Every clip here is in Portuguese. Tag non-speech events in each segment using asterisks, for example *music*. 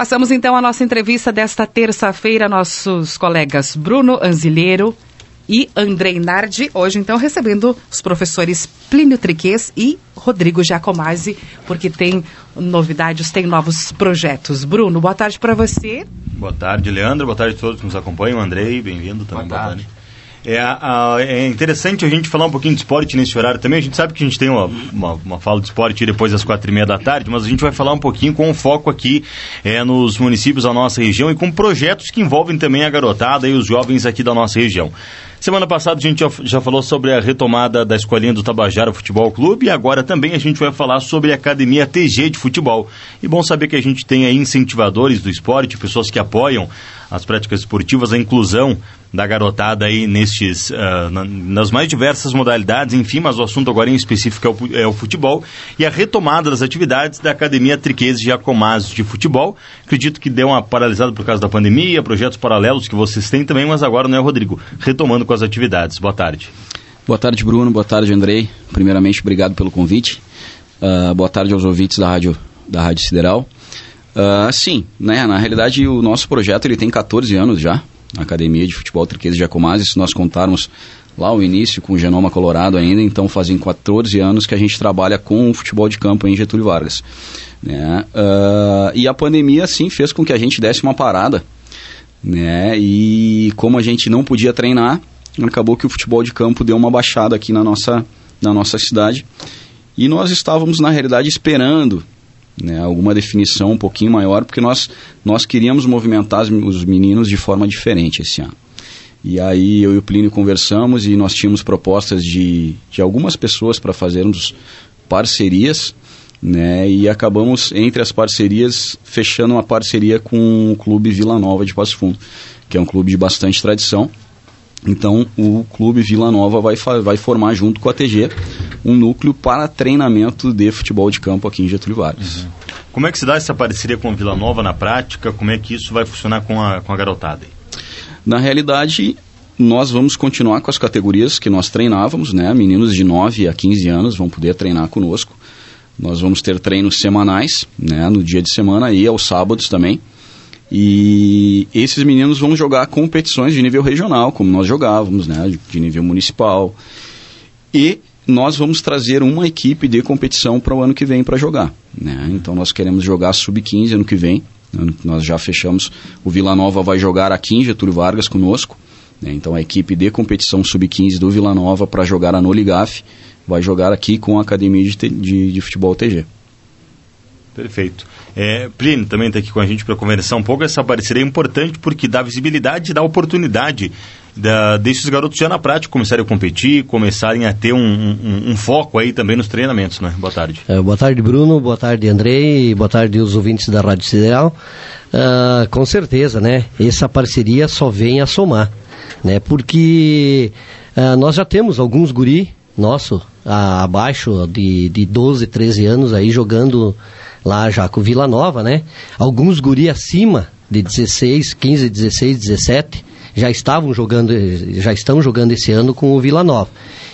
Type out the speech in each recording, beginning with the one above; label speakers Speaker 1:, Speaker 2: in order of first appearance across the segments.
Speaker 1: Passamos então a nossa entrevista desta terça-feira, nossos colegas Bruno Anzilheiro e Andrei Nardi, hoje então recebendo os professores Plínio Triquês e Rodrigo Giacomazzi, porque tem novidades, tem novos projetos. Bruno, boa tarde para você.
Speaker 2: Boa tarde, Leandro. Boa tarde a todos que nos acompanham. Andrei, bem-vindo também. Boa tarde. Boa tarde. É, a, é, interessante a gente falar um pouquinho de esporte nesse horário também. A gente sabe que a gente tem uma, uma, uma fala de esporte depois das quatro e meia da tarde, mas a gente vai falar um pouquinho com foco aqui é, nos municípios da nossa região e com projetos que envolvem também a garotada e os jovens aqui da nossa região. Semana passada a gente já, já, falou sobre a retomada da escolinha do Tabajara Futebol Clube e agora também a gente vai falar sobre a Academia TG de Futebol. E bom saber que a gente tem aí incentivadores do esporte, pessoas que apoiam as práticas esportivas, a inclusão da garotada aí nestes, uh, na, nas mais diversas modalidades, enfim, mas o assunto agora em específico é o, é futebol e a retomada das atividades da Academia Triquese Jacomazzi de Futebol. Acredito que deu uma paralisada por causa da pandemia, projetos paralelos que vocês têm também, mas agora, né, Rodrigo? Retomando com as atividades. Boa tarde.
Speaker 3: Boa tarde, Bruno. Boa tarde, Andrei. Primeiramente, obrigado pelo convite. Uh, boa tarde aos ouvintes da Rádio, da Rádio Sideral. Uh, sim, né, na realidade o nosso projeto ele tem 14 anos já, a Academia de Futebol Triqueza de Jacomazzi, se nós contarmos lá o início com o Genoma Colorado ainda, então fazem 14 anos que a gente trabalha com o futebol de campo em Getúlio Vargas. Né? Uh, e a pandemia, sim, fez com que a gente desse uma parada, né? E como a gente não podia treinar, acabou que o futebol de campo deu uma baixada aqui na nossa, na nossa cidade. E nós estávamos, na realidade, esperando né, alguma definição um pouquinho maior, porque nós, nós queríamos movimentar os meninos de forma diferente esse ano. E aí eu e o Plínio conversamos e nós tínhamos propostas de, de algumas pessoas para fazermos parcerias, né, e acabamos, entre as parcerias, fechando uma parceria com o Clube Vila Nova de Passo Fundo, que é um clube de bastante tradição, então, o Clube Vila Nova vai, vai formar, junto com a TG, um núcleo para treinamento de futebol de campo aqui em Getúlio Vargas. Uhum.
Speaker 2: Como é que se dá essa parceria com a Vila Nova na prática? Como é que isso vai funcionar com a, com a garotada?
Speaker 3: Na realidade, nós vamos continuar com as categorias que nós treinávamos, né? Meninos de 9 a 15 anos vão poder treinar conosco. Nós vamos ter treinos semanais, né? No dia de semana e aos sábados também. E esses meninos vão jogar competições de nível regional, como nós jogávamos, né, de nível municipal. E nós vamos trazer uma equipe de competição para o ano que vem para jogar. Né? Então nós queremos jogar sub-15 ano que vem. Nós já fechamos. O Vila Nova vai jogar aqui em Getúlio Vargas conosco. Né? Então a equipe de competição sub-15 do Vila Nova para jogar a Noligaf vai jogar aqui com a Academia de, de, de Futebol TG.
Speaker 2: Perfeito. É, Plínio também está aqui com a gente para conversar um pouco. Essa parceria é importante porque dá visibilidade e dá oportunidade da, desses garotos já na prática começarem a competir, começarem a ter um, um, um foco aí também nos treinamentos, né? Boa tarde.
Speaker 4: É, boa tarde, Bruno. Boa tarde, Andrei. Boa tarde, os ouvintes da Rádio Sideral. Uh, com certeza, né? Essa parceria só vem a somar, né? Porque uh, nós já temos alguns guri nosso abaixo de, de 12, 13 anos aí jogando lá já com Vila Nova, né? Alguns guri acima de 16, 15, 16, 17 já estavam jogando, já estão jogando esse ano com o Vila Nova.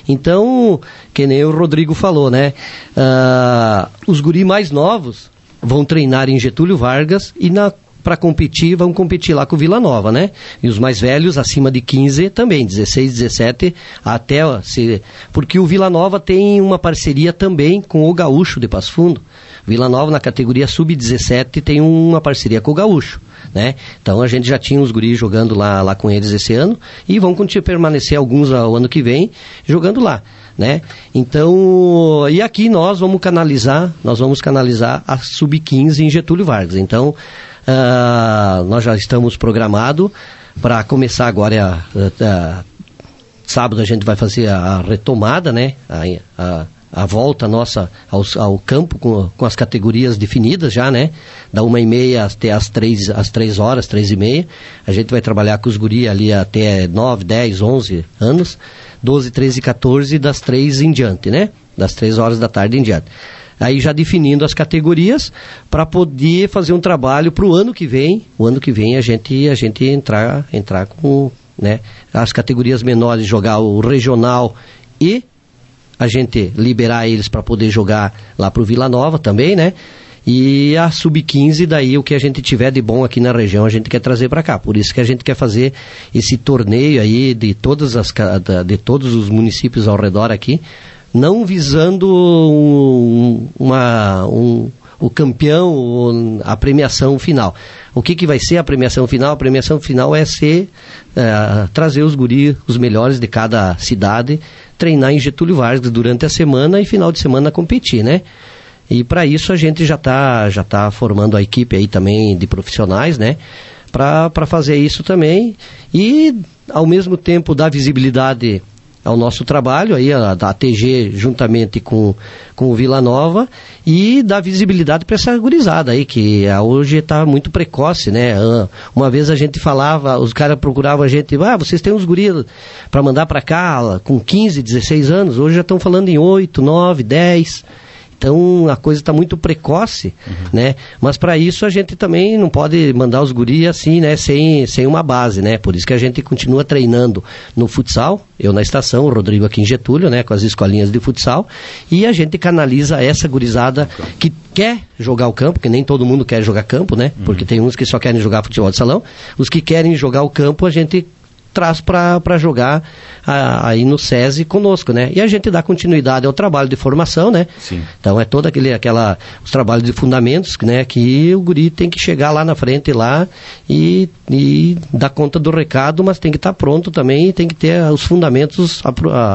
Speaker 4: Então, que nem o Rodrigo falou, né? Uh, os guri mais novos vão treinar em Getúlio Vargas e na para competir, vão competir lá com o Vila Nova, né? E os mais velhos, acima de 15 também, 16, 17, até se, porque o Vila Nova tem uma parceria também com o Gaúcho de Passo Fundo. Vila Nova, na categoria sub-17, tem uma parceria com o Gaúcho. Né? Então a gente já tinha os guris jogando lá, lá com eles esse ano e vão continuar permanecer alguns ao ano que vem jogando lá. Né? Então, e aqui nós vamos canalizar, nós vamos canalizar a sub-15 em Getúlio Vargas. Então, uh, nós já estamos programados para começar agora a, sábado a gente vai fazer a, retomada, né? A, a, volta nossa ao, ao campo com, com, as categorias definidas já, né? Da uma e meia até as três, as três horas, três e meia. A gente vai trabalhar com os guri ali até nove, dez, onze anos. 12, 13 e 14 das três em diante, né? Das três horas da tarde em diante. Aí já definindo as categorias para poder fazer um trabalho para o ano que vem. O ano que vem a gente, a gente entrar, entrar com né, as categorias menores, jogar o regional e a gente liberar eles para poder jogar lá para o Vila Nova também, né? E a sub-15, daí o que a gente tiver de bom aqui na região, a gente quer trazer para cá. Por isso que a gente quer fazer esse torneio aí de todas as de todos os municípios ao redor aqui, não visando um, uma um, o campeão, a premiação final. O que, que vai ser a premiação final? A premiação final é ser é, trazer os guris, os melhores de cada cidade, treinar em Getúlio Vargas durante a semana e final de semana competir, né? E para isso a gente já está já tá formando a equipe aí também de profissionais, né? Para fazer isso também e ao mesmo tempo dar visibilidade ao nosso trabalho, aí a, a TG juntamente com, com o Vila Nova e dar visibilidade para essa gurizada aí, que hoje está muito precoce, né? Uma vez a gente falava, os caras procuravam a gente, ah, vocês têm uns guris para mandar para cá com 15, 16 anos, hoje já estão falando em 8, 9, 10 então a coisa está muito precoce, uhum. né? Mas para isso a gente também não pode mandar os guris assim, né? Sem, sem uma base, né? Por isso que a gente continua treinando no futsal, eu na estação, o Rodrigo aqui em Getúlio, né? Com as escolinhas de futsal, e a gente canaliza essa gurizada que quer jogar o campo, que nem todo mundo quer jogar campo, né? Uhum. Porque tem uns que só querem jogar futebol de salão. Os que querem jogar o campo, a gente traz para jogar a, aí no SESI conosco, né? E a gente dá continuidade ao trabalho de formação, né? Sim. Então é todo aquele, aquela, os trabalhos de fundamentos, né? Que o guri tem que chegar lá na frente lá e, e dar conta do recado, mas tem que estar tá pronto também e tem que ter os fundamentos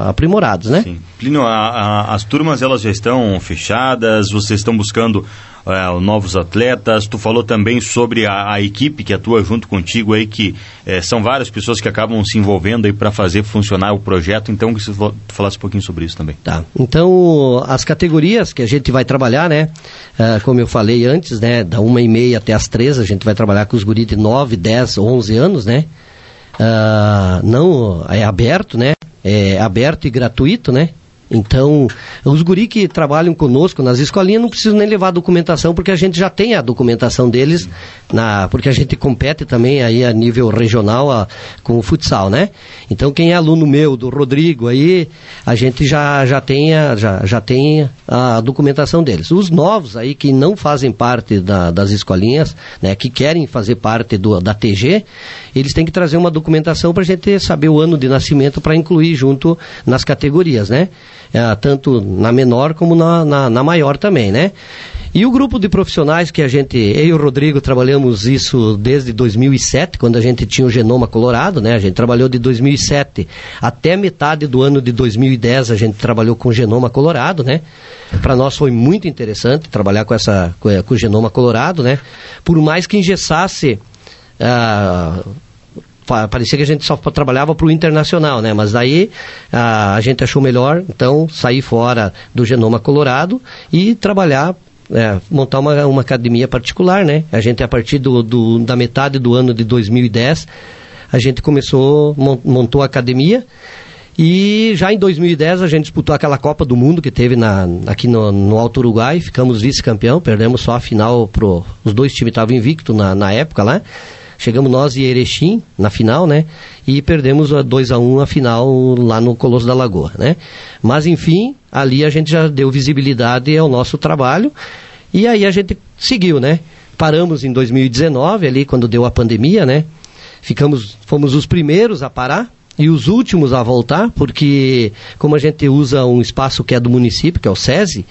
Speaker 4: aprimorados, né? Sim.
Speaker 2: Plínio, a, a, as turmas elas já estão fechadas, vocês estão buscando é, novos atletas. Tu falou também sobre a, a, equipe que atua junto contigo aí, que é, são várias pessoas que acabam se envolvendo aí para fazer funcionar o projeto. Então, que tu falasse um pouquinho sobre isso também.
Speaker 4: Tá. Então, as categorias que a gente vai trabalhar, né? É, como eu falei antes, né? Da uma e meia até as três, a gente vai trabalhar com os guris de 9, 10, 11 anos, né? Uh, não é aberto, né? É aberto e gratuito, né? Então, os guri que trabalham conosco nas escolinhas não precisam nem levar documentação, porque a gente já tem a documentação deles, na, porque a gente compete também aí a nível regional a, com o futsal, né? Então, quem é aluno meu, do Rodrigo aí, a gente já, já, tem, a, já, já tem a documentação deles. Os novos aí que não fazem parte da, das escolinhas, né, que querem fazer parte do, da TG, eles têm que trazer uma documentação para a gente saber o ano de nascimento para incluir junto nas categorias, né? É, tanto na menor como na, na, na, maior também, né? E o grupo de profissionais que a gente, eu e o Rodrigo trabalhamos isso desde 2007, quando a gente tinha o Genoma Colorado, né? A gente trabalhou de 2007 até metade do ano de 2010 a gente trabalhou com o Genoma Colorado, né? Para nós foi muito interessante trabalhar com essa com, o Genoma Colorado, né? Por mais que engessasse uh, parecia que a gente só trabalhava para o internacional, né? Mas daí a, a, gente achou melhor, então, sair fora do Genoma Colorado e trabalhar, é, montar uma, uma academia particular, né? A gente, a partir do, do, da metade do ano de 2010, a gente começou, montou a academia e já em 2010 a gente disputou aquela Copa do Mundo que teve na, aqui no, no Alto Uruguai, ficamos vice-campeão, perdemos só a final pro. Os dois times estavam invictos na, na época lá. Chegamos nós e Erechim na final, né? E perdemos 2 a 1 um a final lá no Colosso da Lagoa, né? Mas enfim, ali a gente já deu visibilidade ao nosso trabalho e aí a gente seguiu, né? Paramos em 2019 ali quando deu a pandemia, né? Ficamos, fomos os primeiros a parar, e os últimos a voltar, porque como a gente usa um espaço que é do município, que é o SESI,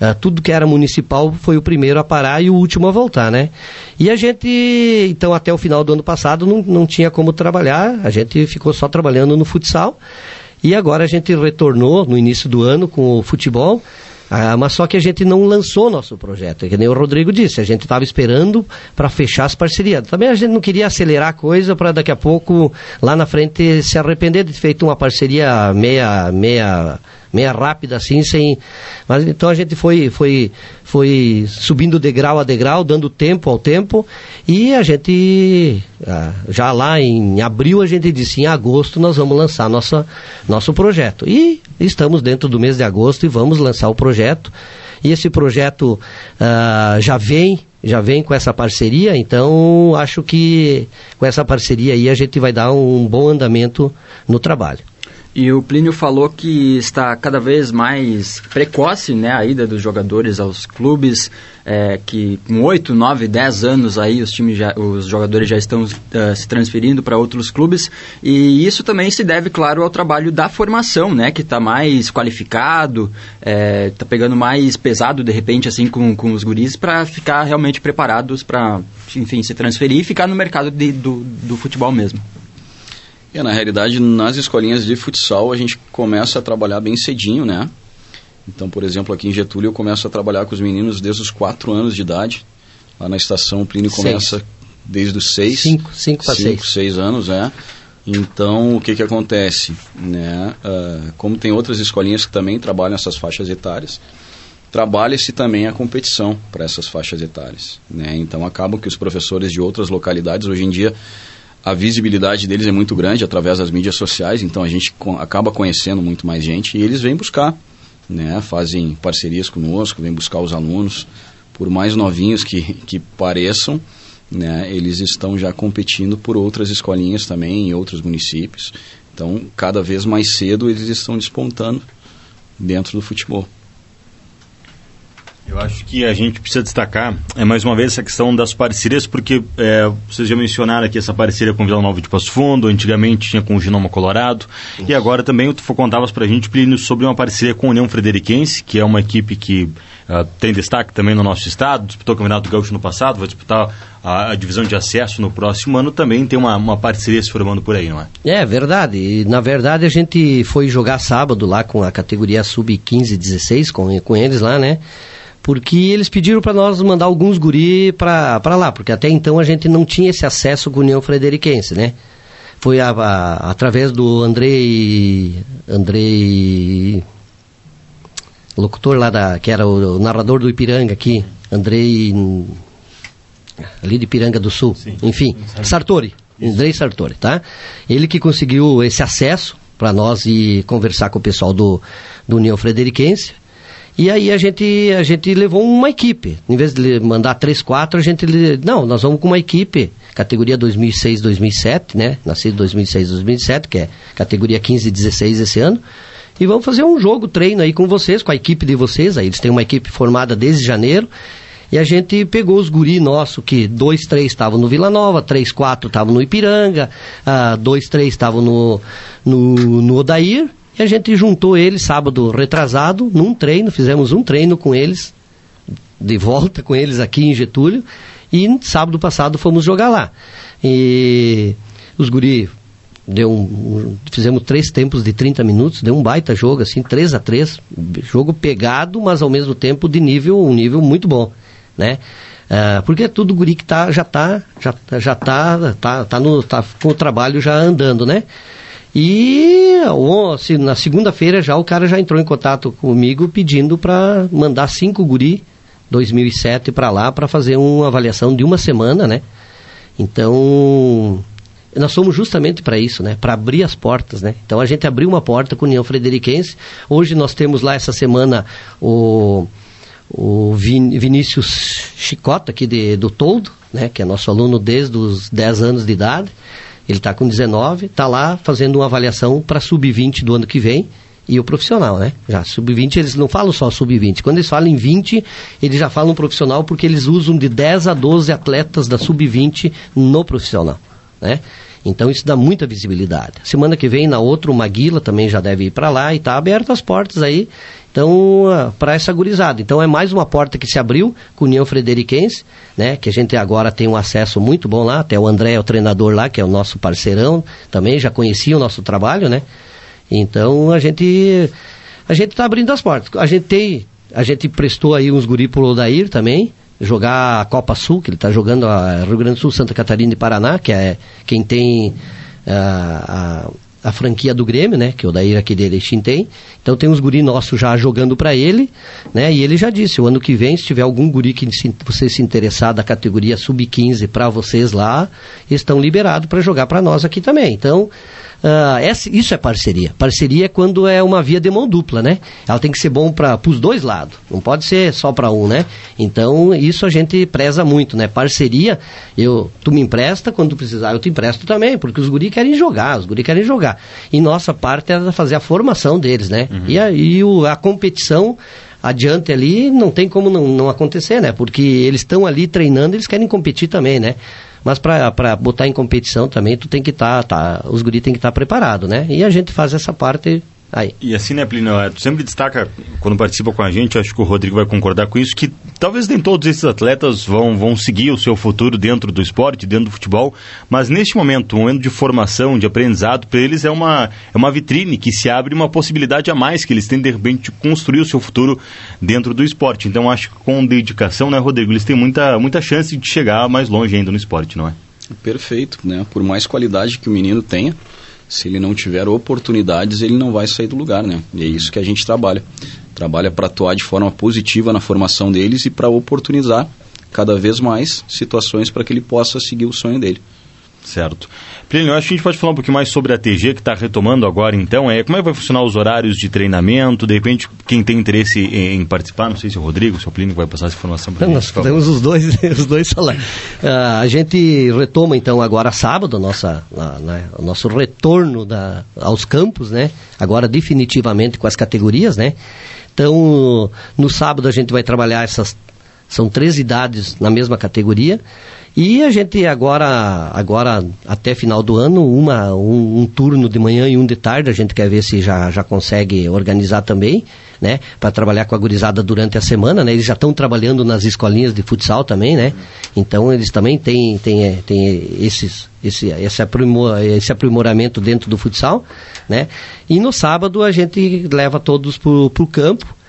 Speaker 4: Uh, tudo que era municipal foi o primeiro a parar e o último a voltar, né? E a gente, então, até o final do ano passado não, não tinha como trabalhar, a gente ficou só trabalhando no futsal. E agora a gente retornou no início do ano com o futebol. Ah, mas só que a gente não lançou nosso projeto, que nem o Rodrigo disse, a gente estava esperando para fechar as parcerias. Também a gente não queria acelerar a coisa para daqui a pouco, lá na frente, se arrepender de ter feito uma parceria meia, meia meia rápida assim, sem. Mas então a gente foi, foi, foi subindo degrau a degrau, dando tempo ao tempo, e a gente ah, já lá em abril a gente disse em agosto nós vamos lançar nossa, nosso projeto. E estamos dentro do mês de agosto e vamos lançar o projeto. E esse projeto uh, já vem já vem com essa parceria, então acho que com essa parceria aí a gente vai dar um bom andamento no trabalho.
Speaker 5: E o Plínio falou que está cada vez mais precoce né, a ida dos jogadores aos clubes, é, que com 8, 9, 10 anos aí os, times já, os jogadores já estão uh, se transferindo para outros clubes. E isso também se deve, claro, ao trabalho da formação, né, que está mais qualificado, está é, tá pegando mais pesado de repente assim com, com os guris para ficar realmente preparados para, enfim, se transferir e ficar no mercado de, do, do futebol mesmo.
Speaker 3: É, na realidade, nas escolinhas de futsal a gente começa a trabalhar bem cedinho, né? Então, por exemplo, aqui em Getúlio eu começo a trabalhar com os meninos desde os 4 anos de idade. Lá na estação o Plínio começa seis. desde os 6.
Speaker 4: 5 para 6.
Speaker 3: 6 anos, é. Então, o que que acontece? Né? Uh, como tem outras escolinhas que também trabalham essas faixas etárias, trabalha-se também a competição para essas faixas etárias. Né? Então, acaba que os professores de outras localidades, hoje em dia, a visibilidade deles é muito grande através das mídias sociais, então a gente acaba conhecendo muito mais gente e eles vêm buscar, né? Fazem parcerias conosco, vêm buscar os alunos, por mais novinhos que, que pareçam, né? Eles estão já competindo por outras escolinhas também em outros municípios. Então, cada vez mais cedo eles estão despontando dentro do futebol.
Speaker 2: Eu acho que a gente precisa destacar, é mais uma vez, essa questão das parcerias, porque é, vocês já mencionaram aqui essa parceria com o Vila Nova de Passo Fundo, antigamente tinha com o Genoma Colorado, Isso. e agora também tu contavas para a gente, Plínio, sobre uma parceria com a União Frederiquense, que é uma equipe que uh, tem destaque também no nosso estado, disputou o Campeonato Gaúcho no passado, vai disputar a, a, divisão de acesso no próximo ano, também tem uma, uma parceria se formando por aí, não é?
Speaker 4: É, verdade. E, na verdade, a gente foi jogar sábado lá com a categoria Sub-15 16, com, com eles lá, né? Porque eles pediram para nós mandar alguns guri para lá, porque até então a gente não tinha esse acesso com a União Frederiquense, né? Foi a, a, através do Andrei, Andrei, locutor lá da, que era o, o narrador do Ipiranga aqui, Andrei, ali de Ipiranga do Sul, Sim. enfim, Sartori, Isso. Andrei Sartori, tá? Ele que conseguiu esse acesso para nós e conversar com o pessoal do, do União Frederiquense, e aí a gente, a gente levou uma equipe. Em vez de mandar três, quatro, a gente. Não, nós vamos com uma equipe, categoria 2006, 2007, né? Nascido 2006, 2007, que é categoria 15 e 16 esse ano. E vamos fazer um jogo, treino aí com vocês, com a equipe de vocês. Aí eles têm uma equipe formada desde janeiro. E a gente pegou os guri nosso, que dois, três estavam no Vila Nova, três, quatro estavam no Ipiranga, uh, dois, três estavam no, no, no Odair, a gente juntou eles sábado retrasado num treino, fizemos um treino com eles, de volta com eles aqui em Getúlio, e sábado passado fomos jogar lá. E os guri deu um, fizemos três tempos de 30 minutos, deu um baita jogo, assim, 3 a 3 jogo pegado, mas ao mesmo tempo de nível, um nível muito bom, né? Uh, porque é tudo guri que tá, já tá, já, já tá, tá, tá, no, tá com o trabalho já andando, né? E na segunda-feira já o cara já entrou em contato comigo pedindo para mandar cinco guri 2007 para lá para fazer uma avaliação de uma semana, né? Então, nós somos justamente para isso, né? Para abrir as portas, né? Então a gente abriu uma porta com a União Frederiquense. Hoje nós temos lá essa semana o, o Vin, Vinícius Chicota aqui de, do Toldo, né? Que é nosso aluno desde os 10 anos de idade. Ele está com 19, está lá fazendo uma avaliação para sub-20 do ano que vem e o profissional, né? Já sub-20 eles não falam só sub-20. Quando eles falam em 20, eles já falam profissional porque eles usam de 10 a 12 atletas da sub-20 no profissional, né? Então isso dá muita visibilidade. Semana que vem, na outra, o Maguila também já deve ir para lá e está aberto as portas aí. Então, uh, para essa gurizada. Então é mais uma porta que se abriu com União Frederiquense, né? Que a gente agora tem um acesso muito bom lá. Até o André é o treinador lá, que é o nosso parceirão, também já conhecia o nosso trabalho, né? Então a gente a gente está abrindo as portas. A gente tem, a gente prestou aí uns guri pro Odair também, jogar a Copa Sul, que ele está jogando a Rio Grande do Sul, Santa Catarina e Paraná, que é quem tem a, a, a franquia do Grêmio, né? Que o Daíra aqui de Erechim tem. Então tem uns guri nossos já jogando para ele, né? E ele já disse, o ano que vem, se tiver algum guri que se, você se interessar da categoria sub-15 para vocês lá, estão liberados para jogar para nós aqui também. Então, Uh, isso é parceria. Parceria é quando é uma via de mão dupla, né? Ela tem que ser bom para os dois lados. Não pode ser só para um, né? Então, isso a gente preza muito, né? Parceria, eu, tu me empresta, quando tu precisar eu te empresto também, porque os guri querem jogar, os guri querem jogar. E nossa parte é fazer a formação deles, né? Uhum. E, a, e o, a competição adiante ali não tem como não, não acontecer, né? Porque eles estão ali treinando, eles querem competir também, né? Mas para botar em competição também, tu tem que estar, tá, tá, os guris têm que estar tá preparados, né? E a gente faz essa parte Aí.
Speaker 2: E assim, né, Plínio, é, tu sempre destaca, quando participa com a gente, acho que o Rodrigo vai concordar com isso, que talvez nem todos esses atletas vão, vão seguir o seu futuro dentro do esporte, dentro do futebol, mas neste momento, um momento de formação, de aprendizado, para eles é uma, é uma vitrine que se abre uma possibilidade a mais, que eles têm de repente de construir o seu futuro dentro do esporte. Então acho que com dedicação, né, Rodrigo, eles têm muita, muita chance de chegar mais longe ainda no esporte, não é?
Speaker 3: Perfeito, né? Por mais qualidade que o menino tenha, se ele não tiver oportunidades, ele não vai sair do lugar, né? E é isso que a gente trabalha. Trabalha para atuar de forma positiva na formação deles e para oportunizar cada vez mais situações para que ele possa seguir o sonho dele.
Speaker 2: Certo. Plínio, acho que a gente pode falar um pouquinho mais sobre a TG, que está retomando agora, então. É, como é que vai funcionar os horários de treinamento? De repente, quem tem interesse em, em participar, não sei se é o Rodrigo, se é o Plínio vai passar essa informação para.
Speaker 4: Nós temos os dois, *laughs* os dois salários. Uh, a gente retoma, então, agora sábado, nossa, né, o nosso retorno da, aos campos, né? Agora, definitivamente, com as categorias, né? Então, no sábado a gente vai trabalhar essas... São três idades na mesma categoria. E a gente agora, agora até final do ano, uma, um, um, turno de manhã e um de tarde, a gente quer ver se já, já consegue organizar também, né? Para trabalhar com a gurizada durante a semana, né? Eles já estão trabalhando nas escolinhas de futsal também, né? Então eles também têm, têm, têm esses, esse, esse, aprimor, esse aprimoramento dentro do futsal, né? E no sábado a gente leva todos para o campo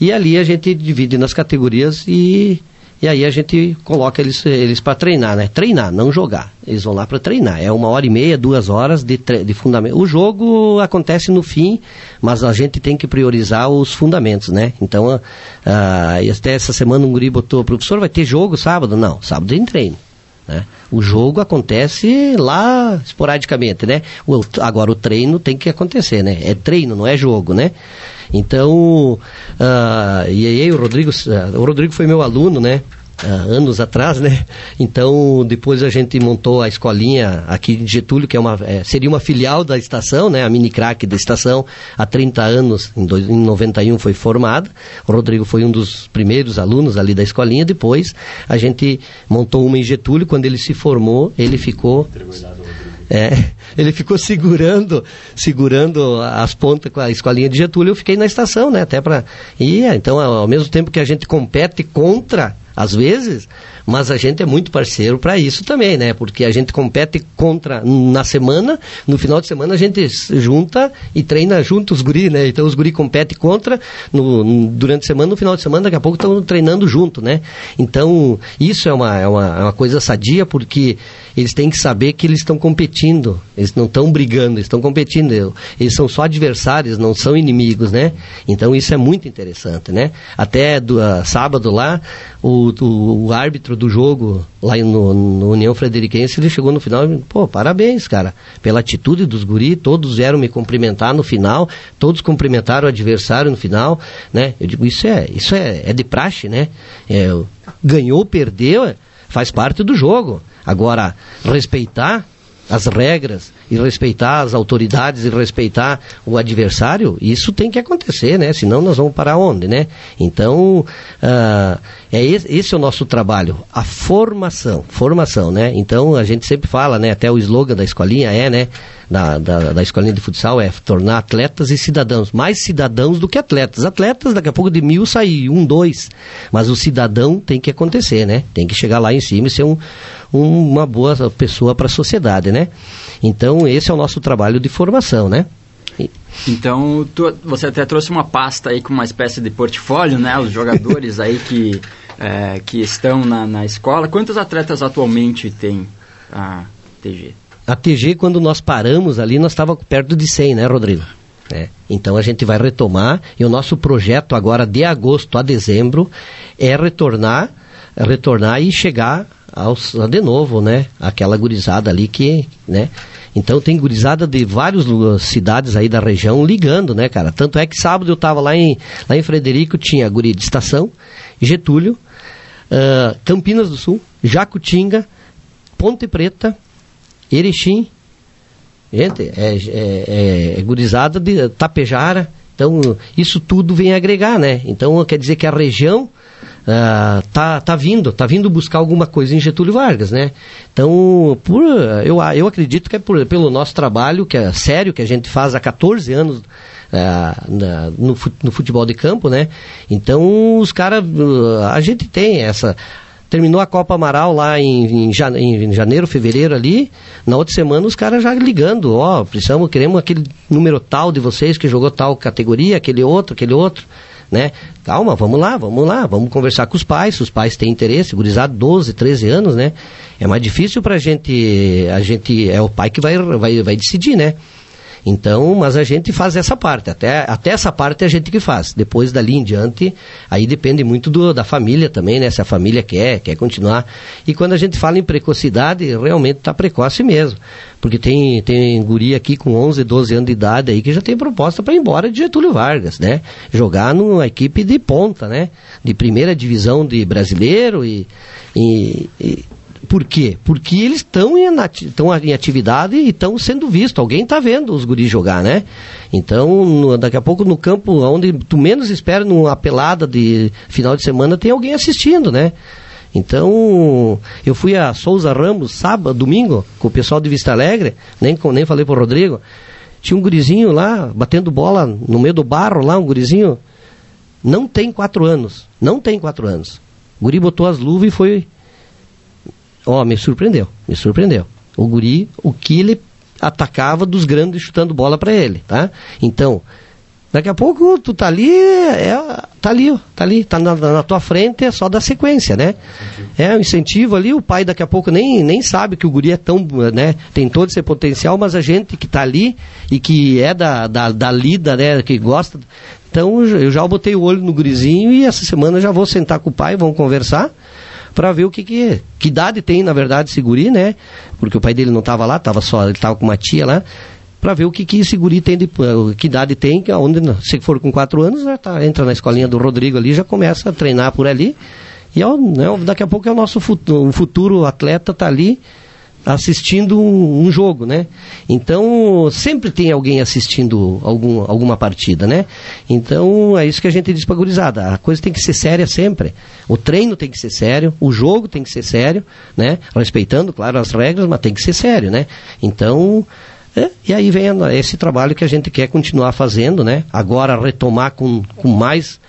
Speaker 4: e ali a gente divide nas categorias e e aí a gente coloca eles, eles para treinar, né? Treinar, não jogar. Eles vão lá para treinar. É uma hora e meia, duas horas de, de fundamento. O jogo acontece no fim, mas a gente tem que priorizar os fundamentos, né? Então, uh, até essa semana um guri botou, professor, vai ter jogo sábado? Não, sábado tem treino. Né? O jogo acontece lá esporadicamente, né? O, agora o treino tem que acontecer, né? É treino, não é jogo, né? Então, uh, e aí o Rodrigo, uh, o Rodrigo foi meu aluno, né? Uh, anos atrás, né? Então, depois a gente montou a escolinha aqui de Getúlio, que é uma, é, seria uma filial da estação, né? A mini crack da estação, há 30 anos, em, dois, em 91 foi formada. O Rodrigo foi um dos primeiros alunos ali da escolinha. Depois, a gente montou uma em Getúlio. Quando ele se formou, ele ficou... É, ele ficou segurando, segurando as pontas com a escolinha de Getúlio. Eu fiquei na estação, né? Até para e então ao mesmo tempo que a gente compete contra às vezes, mas a gente é muito parceiro para isso também, né? Porque a gente compete contra na semana, no final de semana a gente junta e treina junto os guri, né? Então os guri competem contra no, durante a semana, no final de semana, daqui a pouco estão treinando junto, né? Então isso é uma, é uma, é uma coisa sadia porque eles têm que saber que eles estão competindo, eles não estão brigando, eles estão competindo, eles são só adversários, não são inimigos, né? Então isso é muito interessante, né? Até do, uh, sábado lá, o, o, o, árbitro do jogo lá no, no, União Frederiquense, ele chegou no final e pô, parabéns, cara, pela atitude dos guri, todos vieram me cumprimentar no final, todos cumprimentaram o adversário no final, né? Eu digo, isso é, isso é, é de praxe, né? É, ganhou, perdeu, faz parte do jogo. Agora, respeitar as regras e respeitar as autoridades e respeitar o adversário, isso tem que acontecer, né? Senão nós vamos para onde, né? Então, uh, é esse, esse, é o nosso trabalho, a formação, formação, né? Então a gente sempre fala, né? Até o slogan da escolinha é, né? Da, da, da escolinha de futsal é tornar atletas e cidadãos, mais cidadãos do que atletas. Atletas, daqui a pouco de mil sai um, dois, mas o cidadão tem que acontecer, né? Tem que chegar lá em cima e ser um uma boa pessoa para a sociedade, né? Então, esse é o nosso trabalho de formação, né?
Speaker 5: Então, tu, você até trouxe uma pasta aí com uma espécie de portfólio, né? Os jogadores aí que, *laughs* é, que estão na, na escola. Quantos atletas atualmente tem a TG?
Speaker 4: A TG, quando nós paramos ali, nós estávamos perto de 100, né, Rodrigo? É. Então a gente vai retomar e o nosso projeto agora de agosto a dezembro é retornar retornar e chegar aos, de novo, né? Aquela gurizada ali que, né? Então tem gurizada de várias cidades aí da região ligando, né, cara? Tanto é que sábado eu estava lá em, lá em Frederico, tinha guri de Estação, Getúlio, uh, Campinas do Sul, Jacutinga, Ponte Preta, Erechim, gente, é, é, é, é gurizada de Tapejara, então isso tudo vem agregar, né? Então quer dizer que a região uh, tá, tá vindo, tá vindo buscar alguma coisa em Getúlio Vargas, né? Então, por, eu, eu acredito que é por, pelo nosso trabalho, que é sério, que a gente faz há 14 anos uh, na, no, no futebol de campo, né? Então, os caras, uh, a gente tem essa terminou a Copa Amaral lá em, em, janeiro, fevereiro ali, na outra semana os caras já ligando, ó, oh, precisamos, queremos aquele número tal de vocês que jogou tal categoria, aquele outro, aquele outro né? Calma, vamos lá, vamos lá, vamos conversar com os pais, se os pais têm interesse, gurizado 12, 13 anos, né? É mais difícil pra gente, a gente, é o pai que vai, vai, vai decidir, né? Então, mas a gente faz essa parte, até, até essa parte é a gente que faz. Depois dali em diante, aí depende muito do, da família também, né? Se a família quer, quer continuar. E quando a gente fala em precocidade, realmente está precoce mesmo. Porque tem, tem guri aqui com 11, 12 anos de idade aí que já tem proposta para ir embora de Getúlio Vargas, né? Jogar numa equipe de ponta, né? De primeira divisão de brasileiro e, e, e por quê? Porque eles estão em, em atividade e estão sendo vistos. Alguém está vendo os guris jogar, né? Então, no, daqui a pouco no campo, onde tu menos espera, numa pelada de final de semana, tem alguém assistindo, né? Então, eu fui a Souza Ramos sábado, domingo, com o pessoal de Vista Alegre, nem, nem falei pro Rodrigo. Tinha um gurizinho lá, batendo bola no meio do barro lá, um gurizinho. Não tem quatro anos. Não tem quatro anos. O guri botou as luvas e foi Ó, me surpreendeu, me surpreendeu. O guri, o que ele atacava dos grandes chutando bola para ele, tá? Então, daqui a pouco tu tá ali, é, tá ali, tá ali, tá na, na, tua frente, é só dar sequência, né? É um incentivo ali, o pai daqui a pouco nem, nem sabe que o guri é tão, né, tem todo esse potencial, mas a gente que tá ali e que é da, da, da lida, né, que gosta, então eu já botei o olho no gurizinho e essa semana já vou sentar com o pai, vamos conversar, para ver o que, que que idade tem, na verdade, esse guri, né? Porque o pai dele não estava lá, tava só, ele estava com uma tia lá, para ver o que, que esse guri tem, de, que idade tem, que onde, se for com quatro anos, já tá, entra na escolinha do Rodrigo ali, já começa a treinar por ali. E ó, né, daqui a pouco é o nosso futuro, futuro atleta tá ali assistindo um, jogo, né? Então, sempre tem alguém assistindo algum, alguma partida, né? Então, é isso que a gente diz pra gurizada. A coisa tem que ser séria sempre. O treino tem que ser sério, o jogo tem que ser sério, né? Respeitando, claro, as regras, mas tem que ser sério, né? Então, é, e aí vem esse trabalho que a gente quer continuar fazendo, né? Agora retomar com, com mais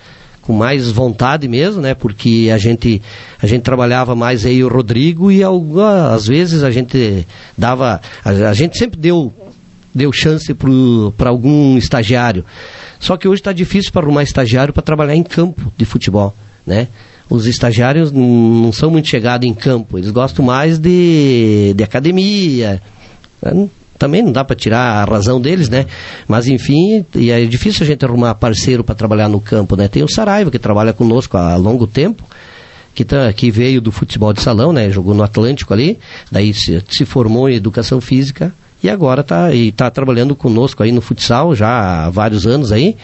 Speaker 4: com mais vontade mesmo, né? Porque a gente a gente trabalhava mais aí o Rodrigo e às vezes a gente dava a, a gente sempre deu deu chance para algum estagiário. Só que hoje está difícil para arrumar estagiário para trabalhar em campo de futebol, né? Os estagiários não são muito chegados em campo, eles gostam mais de, de academia, né? Também não dá para tirar a razão deles, né? Mas enfim, e é difícil a gente arrumar parceiro para trabalhar no campo, né? Tem o Saraiva que trabalha conosco há longo tempo, que, tá, que veio do futebol de salão, né? Jogou no Atlântico ali, daí se, se formou em educação física e agora está tá trabalhando conosco aí no futsal já há vários anos aí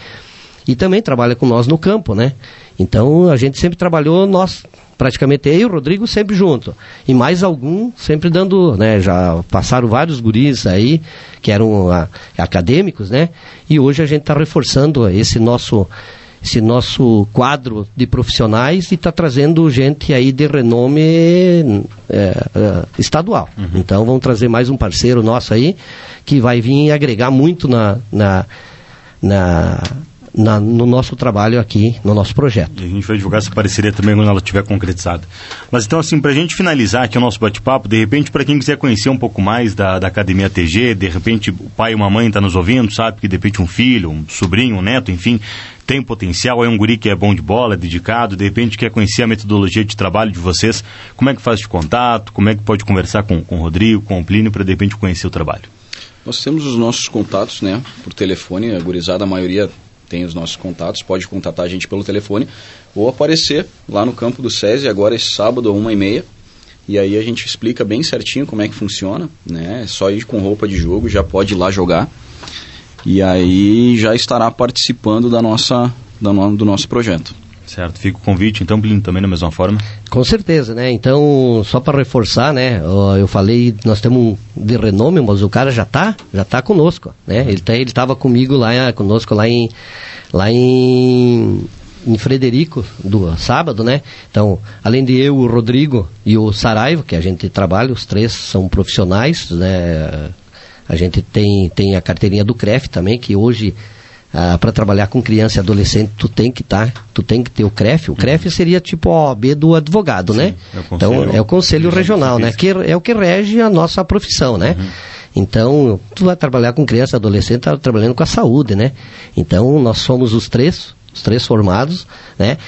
Speaker 4: e também trabalha com nós no campo, né? Então a gente sempre trabalhou nós praticamente eu e o Rodrigo sempre junto. E mais algum sempre dando, né, já passaram vários guris aí que eram a, ah, acadêmicos, né? E hoje a gente está reforçando esse nosso esse nosso quadro de profissionais e está trazendo gente aí de renome é, é, estadual. Uhum. Então vamos trazer mais um parceiro nosso aí que vai vir agregar muito na, na, na na, no nosso trabalho aqui, no nosso projeto.
Speaker 2: E a gente vai divulgar essa parceria também quando ela estiver concretizada. Mas então, assim, para a gente finalizar aqui o nosso bate-papo, de repente, para quem quiser conhecer um pouco mais da, da Academia TG, de repente o pai ou uma mãe está nos ouvindo, sabe que de repente um filho, um sobrinho, um neto, enfim, tem potencial, é um guri que é bom de bola, é dedicado, de repente quer conhecer a metodologia de trabalho de vocês, como é que faz de contato, como é que pode conversar com, com o Rodrigo, com o Plínio, para de repente conhecer o trabalho?
Speaker 3: Nós temos os nossos contatos, né, por telefone, a gurizada, a maioria tem os nossos contatos, pode contatar a gente pelo telefone ou aparecer lá no campo do SESI agora esse sábado, uma e meia. E aí a gente explica bem certinho como é que funciona, né? É só ir com roupa de jogo, já pode ir lá jogar. E aí já estará participando da nossa, da do nosso projeto.
Speaker 2: Certo, fica o convite, então, Plínio, também da mesma forma?
Speaker 4: Com certeza, né? Então, só para reforçar, né? Eu falei, nós temos um de renome, mas o cara já tá, já tá conosco, né? Ele tá, ele estava comigo lá, conosco lá em, lá em, em Frederico, do sábado, né? Então, além de eu, o Rodrigo e o Saraiva, que a gente trabalha, os três são profissionais, né? A gente tem, tem a carteirinha do CREF também, que hoje ah, para trabalhar com criança e adolescente, tu tem que tá, tu tem que ter o CREF. O CREF uhum. seria tipo a OAB do advogado, Sim, né? É então é o conselho regional, né? Que é o que rege a nossa profissão, né? Uhum. Então, tu vai trabalhar com criança e adolescente, tá trabalhando com a saúde, né? Então, nós somos os três, os três formados, né?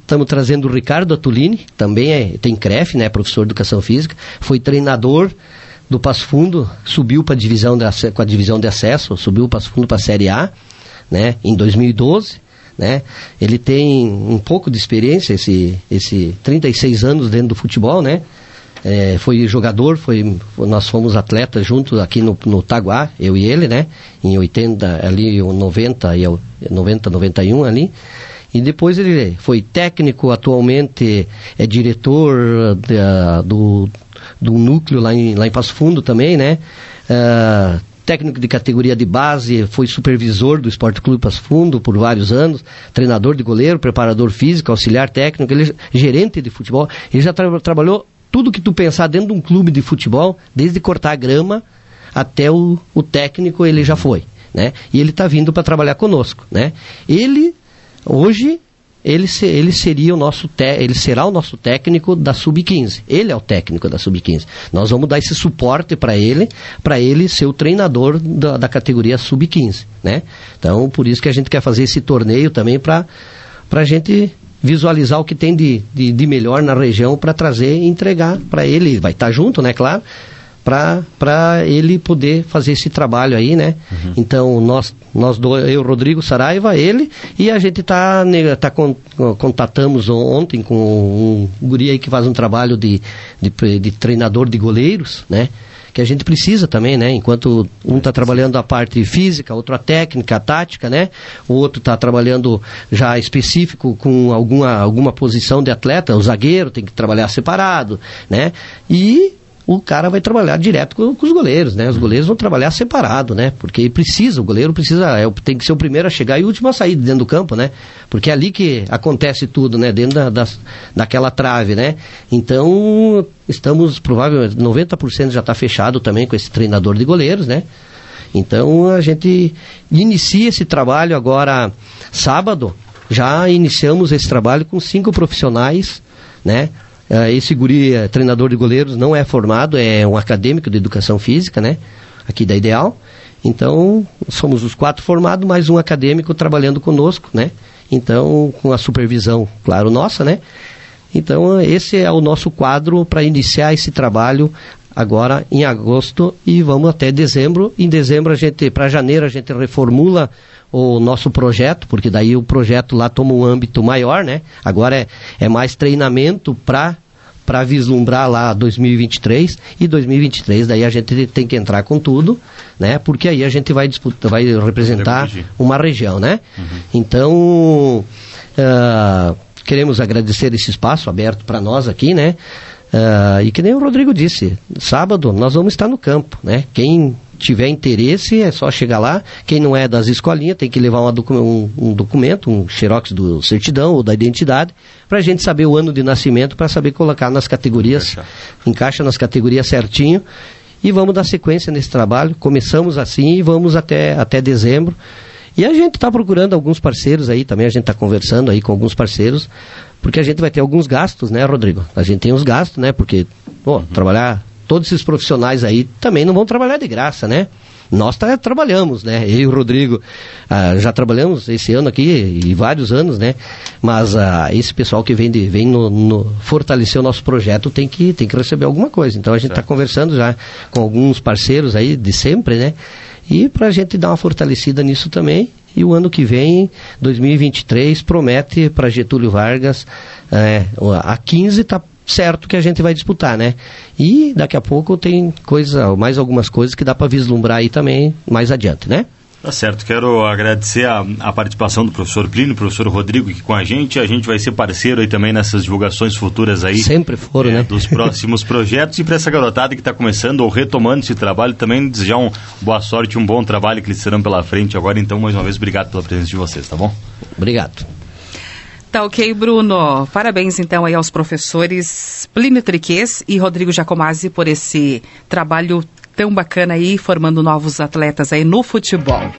Speaker 4: Estamos trazendo o Ricardo Atulini, também é, tem CREF, né? Professor de Educação Física, foi treinador do Passo Fundo, subiu para divisão de, com a divisão de acesso, subiu o Passo Fundo para a Série A, né, em 2012. Né? Ele tem um pouco de experiência, esse, esse 36 anos dentro do futebol, né? É, foi jogador, foi, nós fomos atletas juntos aqui no, no Taguá, eu e ele, né? Em 80, ali, 90 e 90, 91 ali. E depois ele foi técnico, atualmente é diretor da, do, do núcleo lá em, lá em Passo Fundo também, né? Uh, técnico de categoria de base, foi supervisor do Esporte Clube Passo Fundo por vários anos, treinador de goleiro, preparador físico, auxiliar técnico, ele, é gerente de futebol. Ele já tra trabalhou tudo que tu pensar dentro de um clube de futebol, desde cortar a grama até o, o técnico, ele já foi. Né? E ele está vindo para trabalhar conosco. Né? Ele, hoje, ele, se, ele seria o nosso te, ele será o nosso técnico da sub-15. Ele é o técnico da sub-15. Nós vamos dar esse suporte para ele, para ele ser o treinador da, da categoria sub-15, né? Então, por isso que a gente quer fazer esse torneio também para a gente visualizar o que tem de, de, de melhor na região para trazer e entregar para ele. Vai estar tá junto, né, claro, para ele poder fazer esse trabalho aí, né? Uhum. Então, nós, nós dois, eu, Rodrigo Saraiva, ele, e a gente tá, tá con, contatamos ontem com um guri aí que faz um trabalho de, de, de treinador de goleiros, né? que a gente precisa também, né? Enquanto um está trabalhando a parte física, outro a técnica, a tática, né? O outro está trabalhando já específico com alguma, alguma posição de atleta, o zagueiro tem que trabalhar separado, né? E o cara vai trabalhar direto com, com, os goleiros, né? Os goleiros vão trabalhar separado, né? Porque precisa, o goleiro precisa, é, tem que ser o primeiro a chegar e o último a sair dentro do campo, né? Porque é ali que acontece tudo, né? Dentro da, da daquela trave, né? Então, estamos provavelmente, 90% já está fechado também com esse treinador de goleiros, né? Então, a gente inicia esse trabalho agora sábado, já iniciamos esse trabalho com cinco profissionais, né? Uh, esse guri, é treinador de goleiros, não é formado, é um acadêmico de educação física, né? Aqui da Ideal. Então, somos os quatro formados, mais um acadêmico trabalhando conosco, né? Então, com a supervisão, claro, nossa, né? Então, esse é o nosso quadro para iniciar esse trabalho agora em agosto e vamos até dezembro. Em dezembro, a gente, para janeiro, a gente reformula o nosso projeto, porque daí o projeto lá toma um âmbito maior, né? Agora é, é mais treinamento para para vislumbrar lá 2023 e 2023 daí a gente tem que entrar com tudo, né? Porque aí a gente vai disputar, vai representar uma região, né? Uhum. Então uh, queremos agradecer esse espaço aberto para nós aqui, né? Uh, e que nem o Rodrigo disse, sábado nós vamos estar no campo, né? Quem tiver interesse, é só chegar lá. Quem não é das escolinhas tem que levar docu um, um, documento, um xerox do certidão ou da identidade, para a gente saber o ano de nascimento, para saber colocar nas categorias, encaixa. encaixa nas categorias certinho. E vamos dar sequência nesse trabalho. Começamos assim e vamos até, até dezembro. E a gente está procurando alguns parceiros aí também, a gente está conversando aí com alguns parceiros, porque a gente vai ter alguns gastos, né, Rodrigo? A gente tem os gastos, né? Porque, pô, uhum. trabalhar todos esses profissionais aí também não vão trabalhar de graça, né? Nós tá, trabalhamos, né? Eu e o Rodrigo ah, já trabalhamos esse ano aqui e vários anos, né? Mas ah, esse pessoal que vem, de, vem no, no, fortalecer o nosso projeto tem que, tem que receber alguma coisa. Então a gente está conversando já com alguns parceiros aí de sempre, né? E para a gente dar uma fortalecida nisso também E o ano que vem, 2023, promete para Getúlio Vargas, é, a 15 está certo que a gente vai disputar, né? E daqui a pouco tem coisa, mais algumas coisas que dá para vislumbrar aí também mais adiante, né?
Speaker 2: Tá certo, quero agradecer a, a, participação do professor Plínio, professor Rodrigo aqui com a gente. A gente vai ser parceiro aí também nessas divulgações futuras aí.
Speaker 4: Sempre foram,
Speaker 2: é,
Speaker 4: né?
Speaker 2: Dos próximos *laughs* projetos. E para essa garotada que está começando ou retomando esse trabalho, também desejar um boa sorte, um bom trabalho que eles serão pela frente agora. Então, mais uma vez, obrigado pela presença de vocês, tá bom?
Speaker 4: Obrigado.
Speaker 1: Tá ok, Bruno. Parabéns então aí aos professores Plínio Triquês e Rodrigo Jacomazzi por esse trabalho tão bacana aí, formando novos atletas aí no futebol.